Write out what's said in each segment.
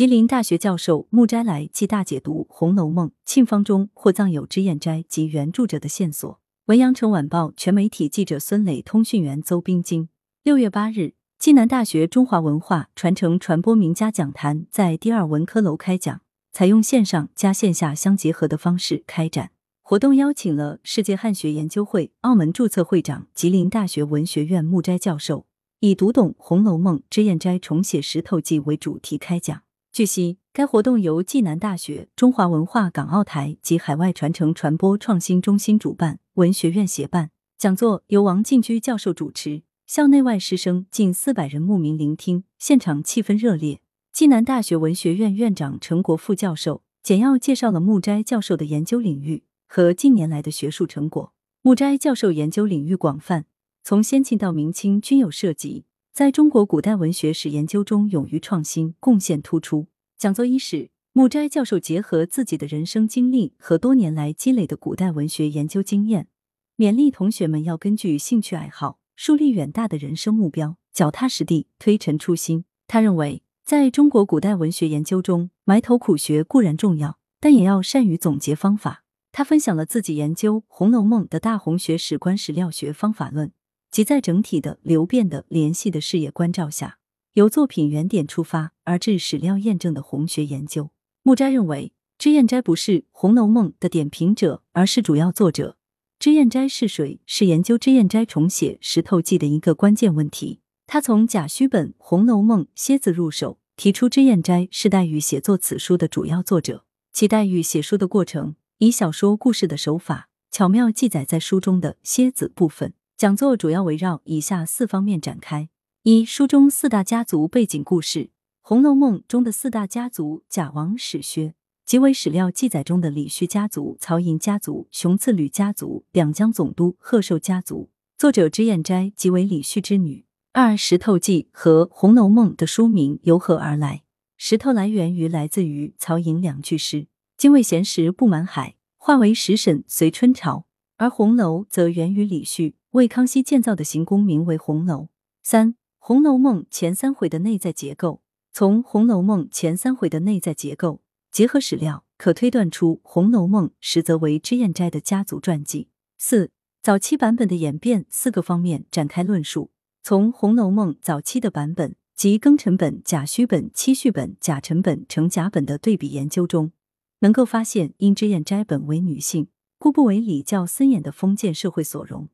吉林大学教授穆斋来暨大解读《红楼梦》沁芳中或藏有脂砚斋及原著者的线索。文阳城晚报全媒体记者孙磊，通讯员邹冰晶。六月八日，暨南大学中华文化传承传播名家讲坛在第二文科楼开讲，采用线上加线下相结合的方式开展。活动邀请了世界汉学研究会澳门注册会长、吉林大学文学院穆斋教授，以“读懂《红楼梦》，脂砚斋重写石头记”为主题开讲。据悉，该活动由暨南大学、中华文化港澳台及海外传承传播创新中心主办，文学院协办。讲座由王进居教授主持，校内外师生近四百人慕名聆听，现场气氛热烈。暨南大学文学院院长陈国富教授简要介绍了穆斋教授的研究领域。和近年来的学术成果，穆斋教授研究领域广泛，从先秦到明清均有涉及，在中国古代文学史研究中勇于创新，贡献突出。讲座伊始，穆斋教授结合自己的人生经历和多年来积累的古代文学研究经验，勉励同学们要根据兴趣爱好树立远大的人生目标，脚踏实地，推陈出新。他认为，在中国古代文学研究中，埋头苦学固然重要，但也要善于总结方法。他分享了自己研究《红楼梦》的大红学史观史料学方法论，即在整体的、流变的、联系的视野关照下，由作品原点出发而至史料验证的红学研究。穆斋认为，脂砚斋不是《红楼梦》的点评者，而是主要作者。脂砚斋是谁？是研究脂砚斋重写《石头记》的一个关键问题。他从甲戌本《红楼梦》蝎子入手，提出脂砚斋是黛玉写作此书的主要作者，其黛玉写书的过程。以小说故事的手法巧妙记载在书中的蝎子部分。讲座主要围绕以下四方面展开：一、书中四大家族背景故事，《红楼梦》中的四大家族贾王史薛，即为史料记载中的李煦家族、曹寅家族、熊次吕家族、两江总督贺寿家族。作者脂砚斋即为李煦之女。二、《石头记》和《红楼梦》的书名由何而来？石头来源于来自于曹寅两句诗。精卫衔石不满海，化为石沈随春潮。而红楼则源于李煦为康熙建造的行宫，名为红楼。三《红楼梦》前三回的内在结构，从《红楼梦》前三回的内在结构结合史料，可推断出《红楼梦》实则为脂砚斋的家族传记。四早期版本的演变，四个方面展开论述。从《红楼梦》早期的版本及庚辰本、甲戌本、期序本、甲辰本、成甲本的对比研究中。能够发现，因脂砚斋本为女性，故不为礼教森严的封建社会所容，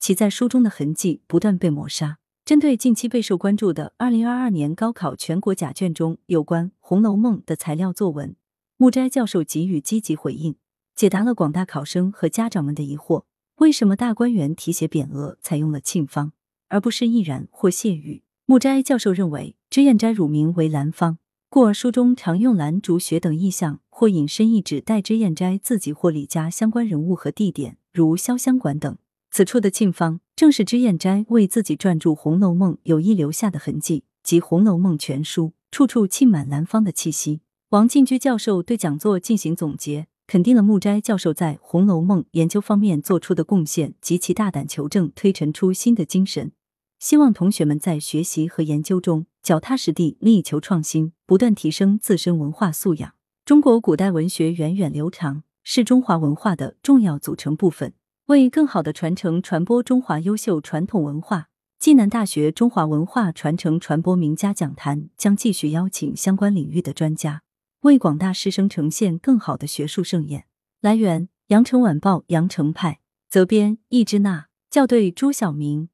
其在书中的痕迹不断被抹杀。针对近期备受关注的二零二二年高考全国甲卷中有关《红楼梦》的材料作文，穆斋教授给予积极回应，解答了广大考生和家长们的疑惑：为什么大观园题写匾额采用了沁芳，而不是易然或谢玉？穆斋教授认为，脂砚斋乳名为兰芳。故而书中常用兰、竹、雪等意象，或引申意指代脂砚斋自己或李家相关人物和地点，如潇湘馆等。此处的沁芳，正是脂砚斋为自己撰著《红楼梦》有意留下的痕迹，即《红楼梦》全书处处沁满兰芳的气息。王进居教授对讲座进行总结，肯定了穆斋教授在《红楼梦》研究方面做出的贡献及其大胆求证、推陈出新的精神。希望同学们在学习和研究中脚踏实地，力求创新，不断提升自身文化素养。中国古代文学源远流长，是中华文化的重要组成部分。为更好的传承传播中华优秀传统文化，暨南大学中华文化传承传播名家讲坛将继续邀请相关领域的专家，为广大师生呈现更好的学术盛宴。来源：羊城晚报羊城派，责编：易之娜，校对：朱晓明。